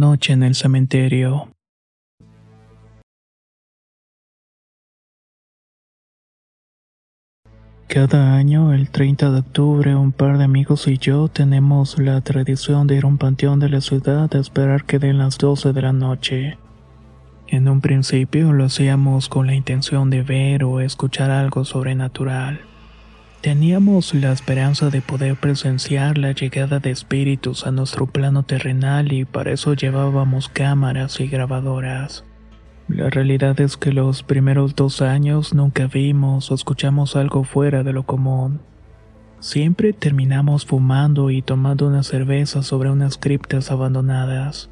Noche en el cementerio. Cada año, el 30 de octubre, un par de amigos y yo tenemos la tradición de ir a un panteón de la ciudad a esperar que den las 12 de la noche. En un principio lo hacíamos con la intención de ver o escuchar algo sobrenatural. Teníamos la esperanza de poder presenciar la llegada de espíritus a nuestro plano terrenal y para eso llevábamos cámaras y grabadoras. La realidad es que los primeros dos años nunca vimos o escuchamos algo fuera de lo común. Siempre terminamos fumando y tomando una cerveza sobre unas criptas abandonadas.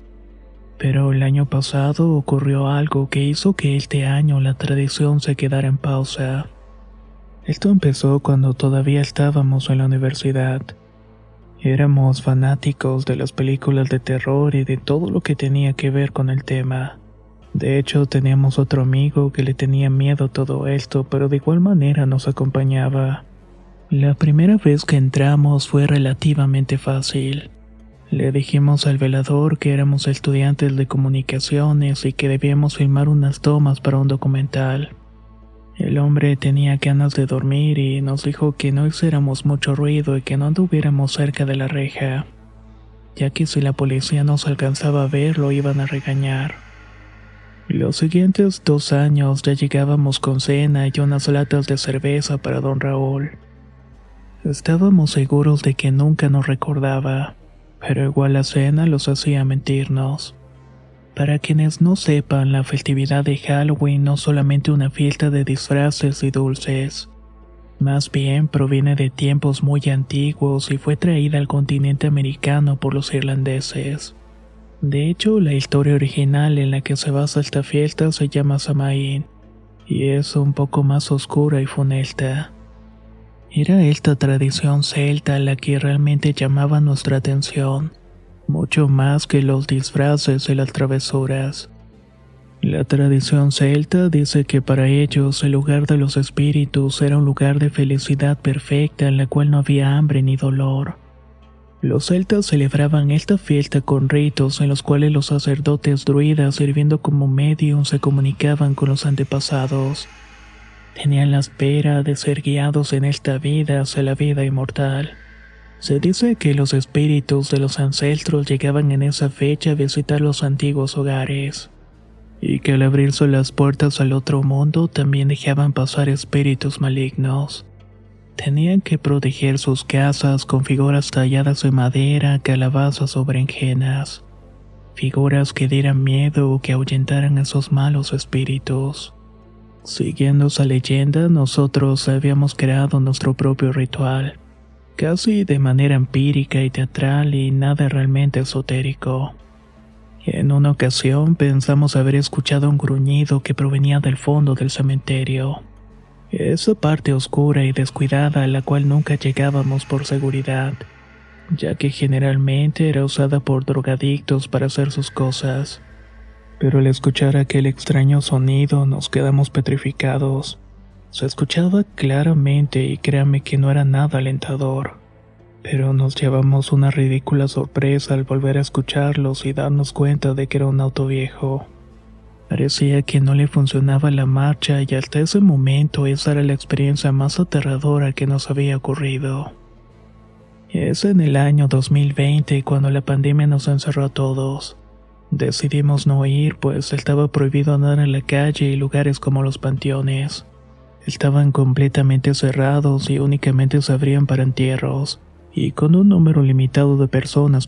Pero el año pasado ocurrió algo que hizo que este año la tradición se quedara en pausa. Esto empezó cuando todavía estábamos en la universidad. Éramos fanáticos de las películas de terror y de todo lo que tenía que ver con el tema. De hecho, teníamos otro amigo que le tenía miedo a todo esto, pero de igual manera nos acompañaba. La primera vez que entramos fue relativamente fácil. Le dijimos al velador que éramos estudiantes de comunicaciones y que debíamos filmar unas tomas para un documental. El hombre tenía ganas de dormir y nos dijo que no hiciéramos mucho ruido y que no anduviéramos cerca de la reja, ya que si la policía nos alcanzaba a ver lo iban a regañar. Los siguientes dos años ya llegábamos con cena y unas latas de cerveza para don Raúl. Estábamos seguros de que nunca nos recordaba, pero igual la cena los hacía mentirnos. Para quienes no sepan, la festividad de Halloween no solamente una fiesta de disfraces y dulces, más bien proviene de tiempos muy antiguos y fue traída al continente americano por los irlandeses. De hecho, la historia original en la que se basa esta fiesta se llama Samaín, y es un poco más oscura y funesta. Era esta tradición celta la que realmente llamaba nuestra atención, mucho más que los disfraces y las travesuras. La tradición celta dice que para ellos el lugar de los espíritus era un lugar de felicidad perfecta en la cual no había hambre ni dolor. Los celtas celebraban esta fiesta con ritos en los cuales los sacerdotes druidas sirviendo como medium se comunicaban con los antepasados. Tenían la espera de ser guiados en esta vida hacia la vida inmortal. Se dice que los espíritus de los ancestros llegaban en esa fecha a visitar los antiguos hogares, y que al abrirse las puertas al otro mundo también dejaban pasar espíritus malignos. Tenían que proteger sus casas con figuras talladas de madera, calabazas o berenjenas. Figuras que dieran miedo o que ahuyentaran a esos malos espíritus. Siguiendo esa leyenda, nosotros habíamos creado nuestro propio ritual, casi de manera empírica y teatral y nada realmente esotérico. En una ocasión pensamos haber escuchado un gruñido que provenía del fondo del cementerio. Esa parte oscura y descuidada a la cual nunca llegábamos por seguridad, ya que generalmente era usada por drogadictos para hacer sus cosas. Pero al escuchar aquel extraño sonido nos quedamos petrificados. Se escuchaba claramente y créame que no era nada alentador. pero nos llevamos una ridícula sorpresa al volver a escucharlos y darnos cuenta de que era un auto viejo. Parecía que no le funcionaba la marcha y hasta ese momento esa era la experiencia más aterradora que nos había ocurrido. Es en el año 2020 cuando la pandemia nos encerró a todos. Decidimos no ir pues estaba prohibido andar en la calle y lugares como los panteones. Estaban completamente cerrados y únicamente se abrían para entierros, y con un número limitado de personas.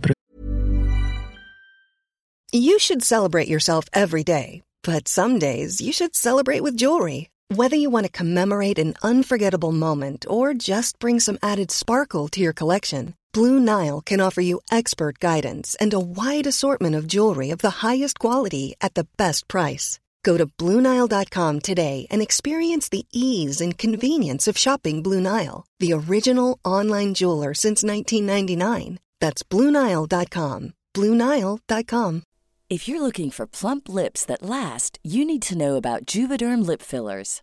You should celebrate yourself every day, but some days you should celebrate with jewelry. Whether you want to commemorate an unforgettable moment or just bring some added sparkle to your collection, Blue Nile can offer you expert guidance and a wide assortment of jewelry of the highest quality at the best price. Go to BlueNile.com today and experience the ease and convenience of shopping Blue Nile, the original online jeweler since 1999. That's BlueNile.com. BlueNile.com. If you're looking for plump lips that last, you need to know about Juvederm Lip Fillers.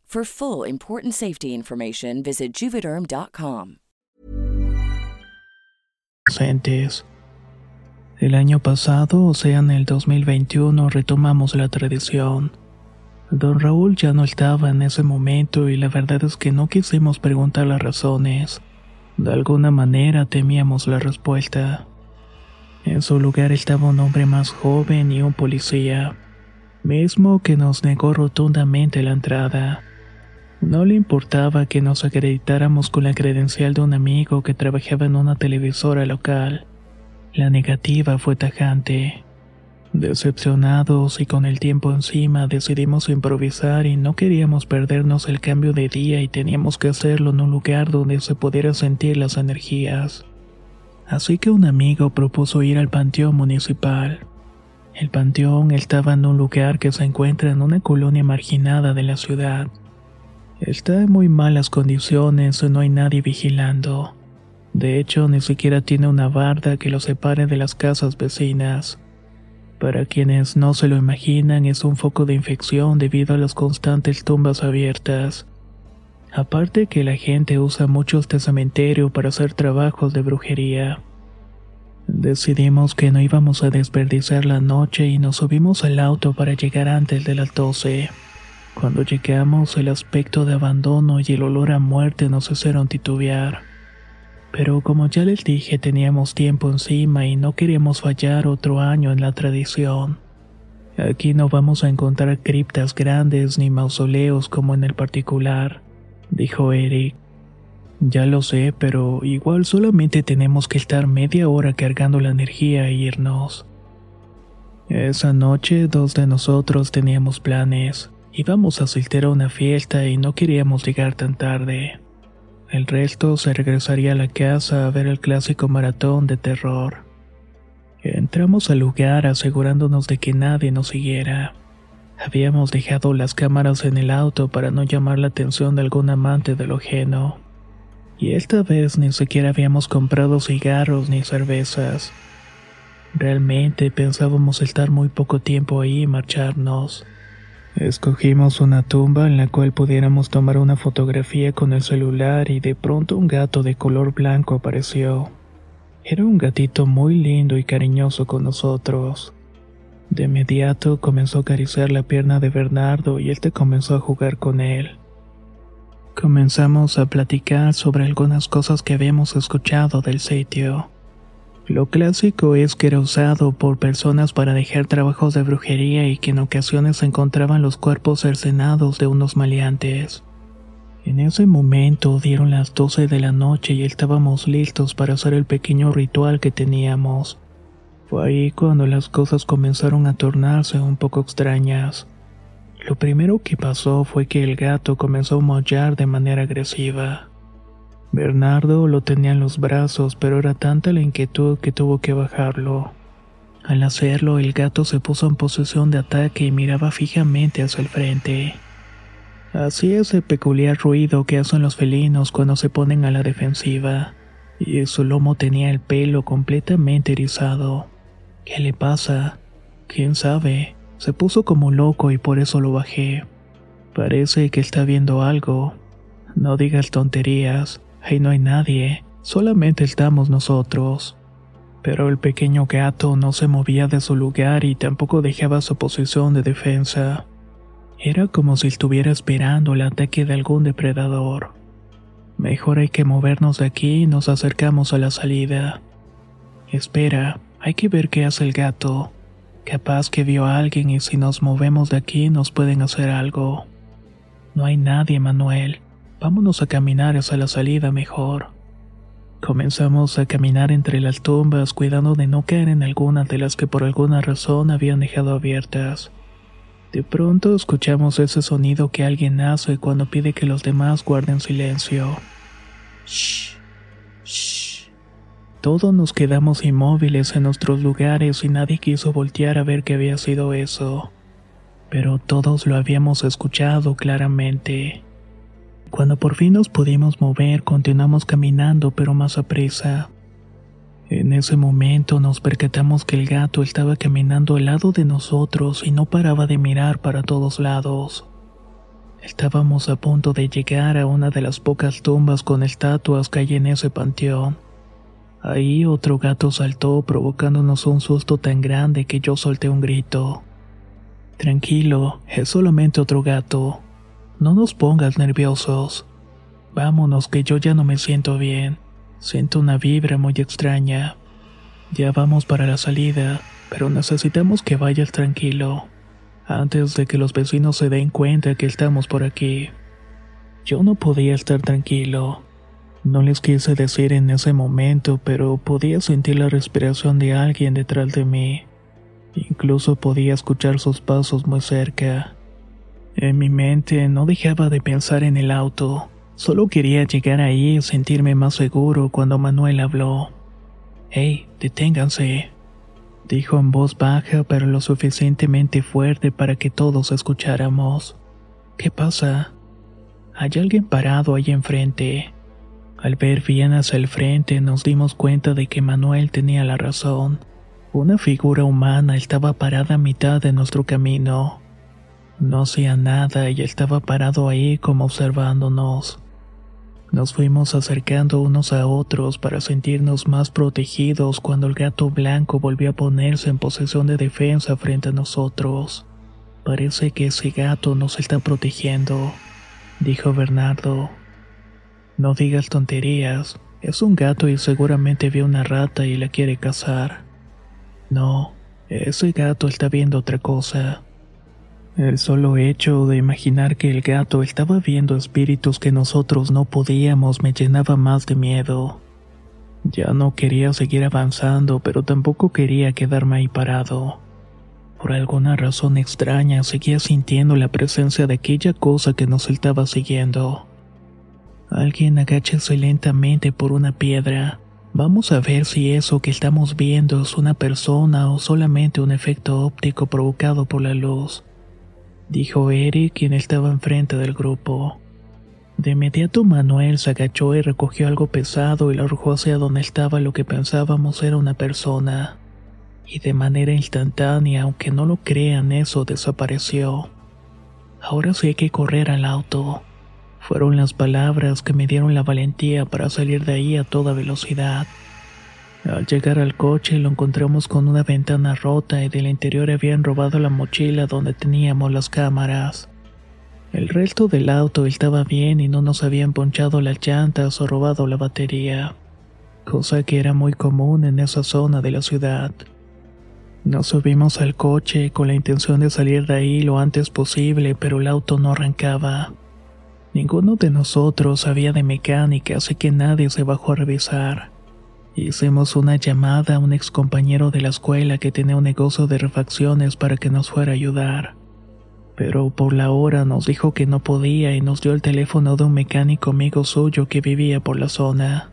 For full important safety information, visit juvederm.com. El año pasado, o sea en el 2021, retomamos la tradición. Don Raúl ya no estaba en ese momento y la verdad es que no quisimos preguntar las razones. De alguna manera temíamos la respuesta. En su lugar estaba un hombre más joven y un policía, mismo que nos negó rotundamente la entrada. No le importaba que nos acreditáramos con la credencial de un amigo que trabajaba en una televisora local. La negativa fue tajante. Decepcionados y con el tiempo encima decidimos improvisar y no queríamos perdernos el cambio de día y teníamos que hacerlo en un lugar donde se pudiera sentir las energías. Así que un amigo propuso ir al Panteón Municipal. El Panteón estaba en un lugar que se encuentra en una colonia marginada de la ciudad. Está en muy malas condiciones, no hay nadie vigilando. De hecho, ni siquiera tiene una barda que lo separe de las casas vecinas. Para quienes no se lo imaginan, es un foco de infección debido a las constantes tumbas abiertas. Aparte que la gente usa mucho este cementerio para hacer trabajos de brujería. Decidimos que no íbamos a desperdiciar la noche y nos subimos al auto para llegar antes de las 12. Cuando llegamos, el aspecto de abandono y el olor a muerte nos hicieron titubear. Pero como ya les dije, teníamos tiempo encima y no queríamos fallar otro año en la tradición. Aquí no vamos a encontrar criptas grandes ni mausoleos como en el particular, dijo Eric. Ya lo sé, pero igual solamente tenemos que estar media hora cargando la energía e irnos. Esa noche dos de nosotros teníamos planes. Íbamos a asistir a una fiesta y no queríamos llegar tan tarde. El resto se regresaría a la casa a ver el clásico maratón de terror. Entramos al lugar asegurándonos de que nadie nos siguiera. Habíamos dejado las cámaras en el auto para no llamar la atención de algún amante de lo ajeno. Y esta vez ni siquiera habíamos comprado cigarros ni cervezas. Realmente pensábamos estar muy poco tiempo ahí y marcharnos. Escogimos una tumba en la cual pudiéramos tomar una fotografía con el celular y de pronto un gato de color blanco apareció. Era un gatito muy lindo y cariñoso con nosotros. De inmediato comenzó a acariciar la pierna de Bernardo y este comenzó a jugar con él. Comenzamos a platicar sobre algunas cosas que habíamos escuchado del sitio. Lo clásico es que era usado por personas para dejar trabajos de brujería y que en ocasiones se encontraban los cuerpos cercenados de unos maleantes. En ese momento dieron las 12 de la noche y estábamos listos para hacer el pequeño ritual que teníamos. Fue ahí cuando las cosas comenzaron a tornarse un poco extrañas. Lo primero que pasó fue que el gato comenzó a maullar de manera agresiva. Bernardo lo tenía en los brazos, pero era tanta la inquietud que tuvo que bajarlo. Al hacerlo, el gato se puso en posición de ataque y miraba fijamente hacia el frente. Hacía ese peculiar ruido que hacen los felinos cuando se ponen a la defensiva, y su lomo tenía el pelo completamente erizado. ¿Qué le pasa? ¿Quién sabe? Se puso como loco y por eso lo bajé. Parece que está viendo algo. No digas tonterías, ahí no hay nadie, solamente estamos nosotros. Pero el pequeño gato no se movía de su lugar y tampoco dejaba su posición de defensa. Era como si estuviera esperando el ataque de algún depredador. Mejor hay que movernos de aquí y nos acercamos a la salida. Espera, hay que ver qué hace el gato. Capaz que vio a alguien y si nos movemos de aquí nos pueden hacer algo. No hay nadie, Manuel. Vámonos a caminar hacia la salida mejor. Comenzamos a caminar entre las tumbas cuidando de no caer en alguna de las que por alguna razón habían dejado abiertas. De pronto escuchamos ese sonido que alguien hace cuando pide que los demás guarden silencio. Shh, shh. Todos nos quedamos inmóviles en nuestros lugares y nadie quiso voltear a ver qué había sido eso. Pero todos lo habíamos escuchado claramente. Cuando por fin nos pudimos mover, continuamos caminando pero más a prisa. En ese momento nos percatamos que el gato estaba caminando al lado de nosotros y no paraba de mirar para todos lados. Estábamos a punto de llegar a una de las pocas tumbas con estatuas que hay en ese panteón Ahí otro gato saltó provocándonos un susto tan grande que yo solté un grito. Tranquilo, es solamente otro gato. No nos pongas nerviosos. Vámonos que yo ya no me siento bien. Siento una vibra muy extraña. Ya vamos para la salida, pero necesitamos que vayas tranquilo, antes de que los vecinos se den cuenta que estamos por aquí. Yo no podía estar tranquilo. No les quise decir en ese momento, pero podía sentir la respiración de alguien detrás de mí. Incluso podía escuchar sus pasos muy cerca. En mi mente no dejaba de pensar en el auto. Solo quería llegar ahí y sentirme más seguro cuando Manuel habló. Hey, deténganse, dijo en voz baja pero lo suficientemente fuerte para que todos escucháramos. ¿Qué pasa? Hay alguien parado ahí enfrente. Al ver bien hacia el frente nos dimos cuenta de que Manuel tenía la razón. Una figura humana estaba parada a mitad de nuestro camino. No hacía nada y estaba parado ahí como observándonos. Nos fuimos acercando unos a otros para sentirnos más protegidos cuando el gato blanco volvió a ponerse en posición de defensa frente a nosotros. Parece que ese gato nos está protegiendo, dijo Bernardo. No digas tonterías. Es un gato y seguramente vio una rata y la quiere cazar. No, ese gato está viendo otra cosa. El solo hecho de imaginar que el gato estaba viendo espíritus que nosotros no podíamos me llenaba más de miedo. Ya no quería seguir avanzando, pero tampoco quería quedarme ahí parado. Por alguna razón extraña seguía sintiendo la presencia de aquella cosa que nos estaba siguiendo. Alguien agáchese lentamente por una piedra. Vamos a ver si eso que estamos viendo es una persona o solamente un efecto óptico provocado por la luz, dijo Eric, quien estaba enfrente del grupo. De inmediato Manuel se agachó y recogió algo pesado y lo arrojó hacia donde estaba lo que pensábamos era una persona. Y de manera instantánea, aunque no lo crean, eso desapareció. Ahora sí hay que correr al auto. Fueron las palabras que me dieron la valentía para salir de ahí a toda velocidad. Al llegar al coche lo encontramos con una ventana rota y del interior habían robado la mochila donde teníamos las cámaras. El resto del auto estaba bien y no nos habían ponchado las llantas o robado la batería. cosa que era muy común en esa zona de la ciudad. Nos subimos al coche con la intención de salir de ahí lo antes posible, pero el auto no arrancaba. Ninguno de nosotros sabía de mecánica, así que nadie se bajó a revisar. Hicimos una llamada a un ex compañero de la escuela que tenía un negocio de refacciones para que nos fuera a ayudar. Pero por la hora nos dijo que no podía y nos dio el teléfono de un mecánico amigo suyo que vivía por la zona.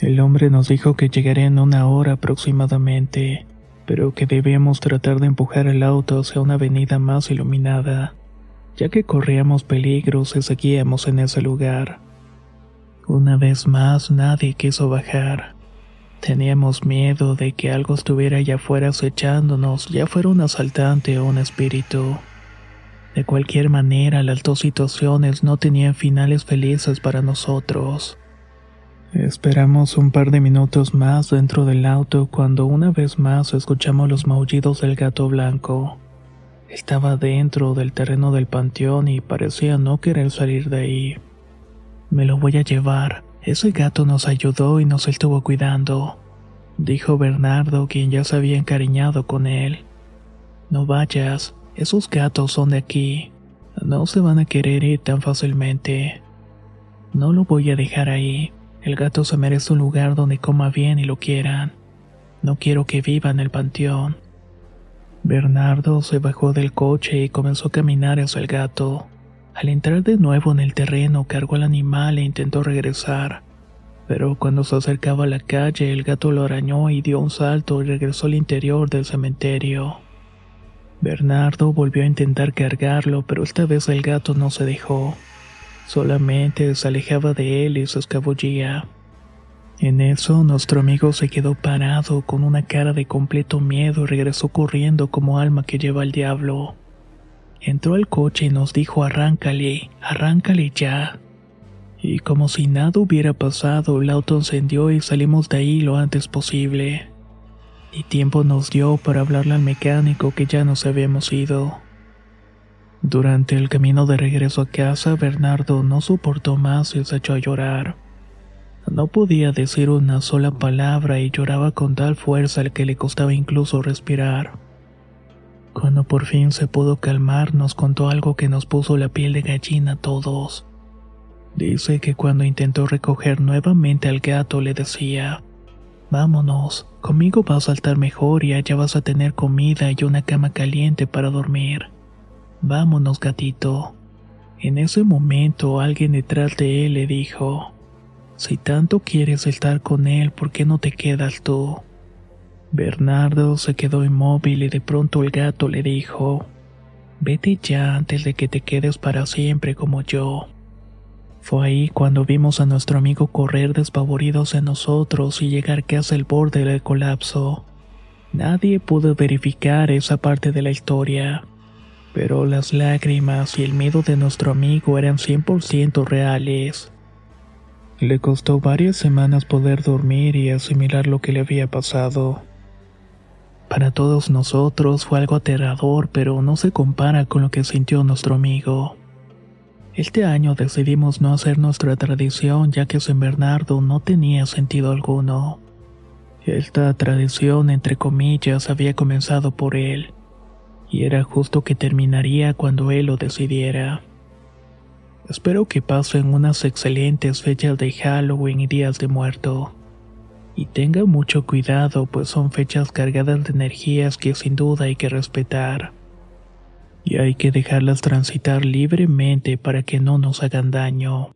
El hombre nos dijo que llegaría en una hora aproximadamente, pero que debíamos tratar de empujar el auto hacia una avenida más iluminada ya que corríamos peligros si seguíamos en ese lugar. Una vez más nadie quiso bajar. Teníamos miedo de que algo estuviera allá afuera acechándonos, ya fuera un asaltante o un espíritu. De cualquier manera, las dos situaciones no tenían finales felices para nosotros. Esperamos un par de minutos más dentro del auto cuando una vez más escuchamos los maullidos del gato blanco. Estaba dentro del terreno del panteón y parecía no querer salir de ahí. Me lo voy a llevar. Ese gato nos ayudó y nos estuvo cuidando, dijo Bernardo, quien ya se había encariñado con él. No vayas, esos gatos son de aquí. No se van a querer ir tan fácilmente. No lo voy a dejar ahí. El gato se merece un lugar donde coma bien y lo quieran. No quiero que viva en el panteón. Bernardo se bajó del coche y comenzó a caminar hacia el gato. Al entrar de nuevo en el terreno, cargó al animal e intentó regresar. Pero cuando se acercaba a la calle, el gato lo arañó y dio un salto y regresó al interior del cementerio. Bernardo volvió a intentar cargarlo, pero esta vez el gato no se dejó. Solamente se alejaba de él y se escabullía. En eso, nuestro amigo se quedó parado con una cara de completo miedo y regresó corriendo como alma que lleva al diablo. Entró al coche y nos dijo arráncale, arráncale ya. Y como si nada hubiera pasado, el auto encendió y salimos de ahí lo antes posible. Y tiempo nos dio para hablarle al mecánico que ya nos habíamos ido. Durante el camino de regreso a casa, Bernardo no soportó más y se echó a llorar. No podía decir una sola palabra y lloraba con tal fuerza que le costaba incluso respirar. Cuando por fin se pudo calmar, nos contó algo que nos puso la piel de gallina a todos. Dice que cuando intentó recoger nuevamente al gato le decía, Vámonos, conmigo vas a saltar mejor y allá vas a tener comida y una cama caliente para dormir. Vámonos, gatito. En ese momento alguien detrás de él le dijo, si tanto quieres estar con él, ¿por qué no te quedas tú? Bernardo se quedó inmóvil y de pronto el gato le dijo, Vete ya antes de que te quedes para siempre como yo. Fue ahí cuando vimos a nuestro amigo correr despavoridos en nosotros y llegar casi al borde del colapso. Nadie pudo verificar esa parte de la historia, pero las lágrimas y el miedo de nuestro amigo eran 100% reales. Le costó varias semanas poder dormir y asimilar lo que le había pasado. Para todos nosotros fue algo aterrador, pero no se compara con lo que sintió nuestro amigo. Este año decidimos no hacer nuestra tradición ya que San Bernardo no tenía sentido alguno. Esta tradición, entre comillas, había comenzado por él, y era justo que terminaría cuando él lo decidiera. Espero que pasen unas excelentes fechas de Halloween y días de muerto. Y tengan mucho cuidado, pues son fechas cargadas de energías que sin duda hay que respetar. Y hay que dejarlas transitar libremente para que no nos hagan daño.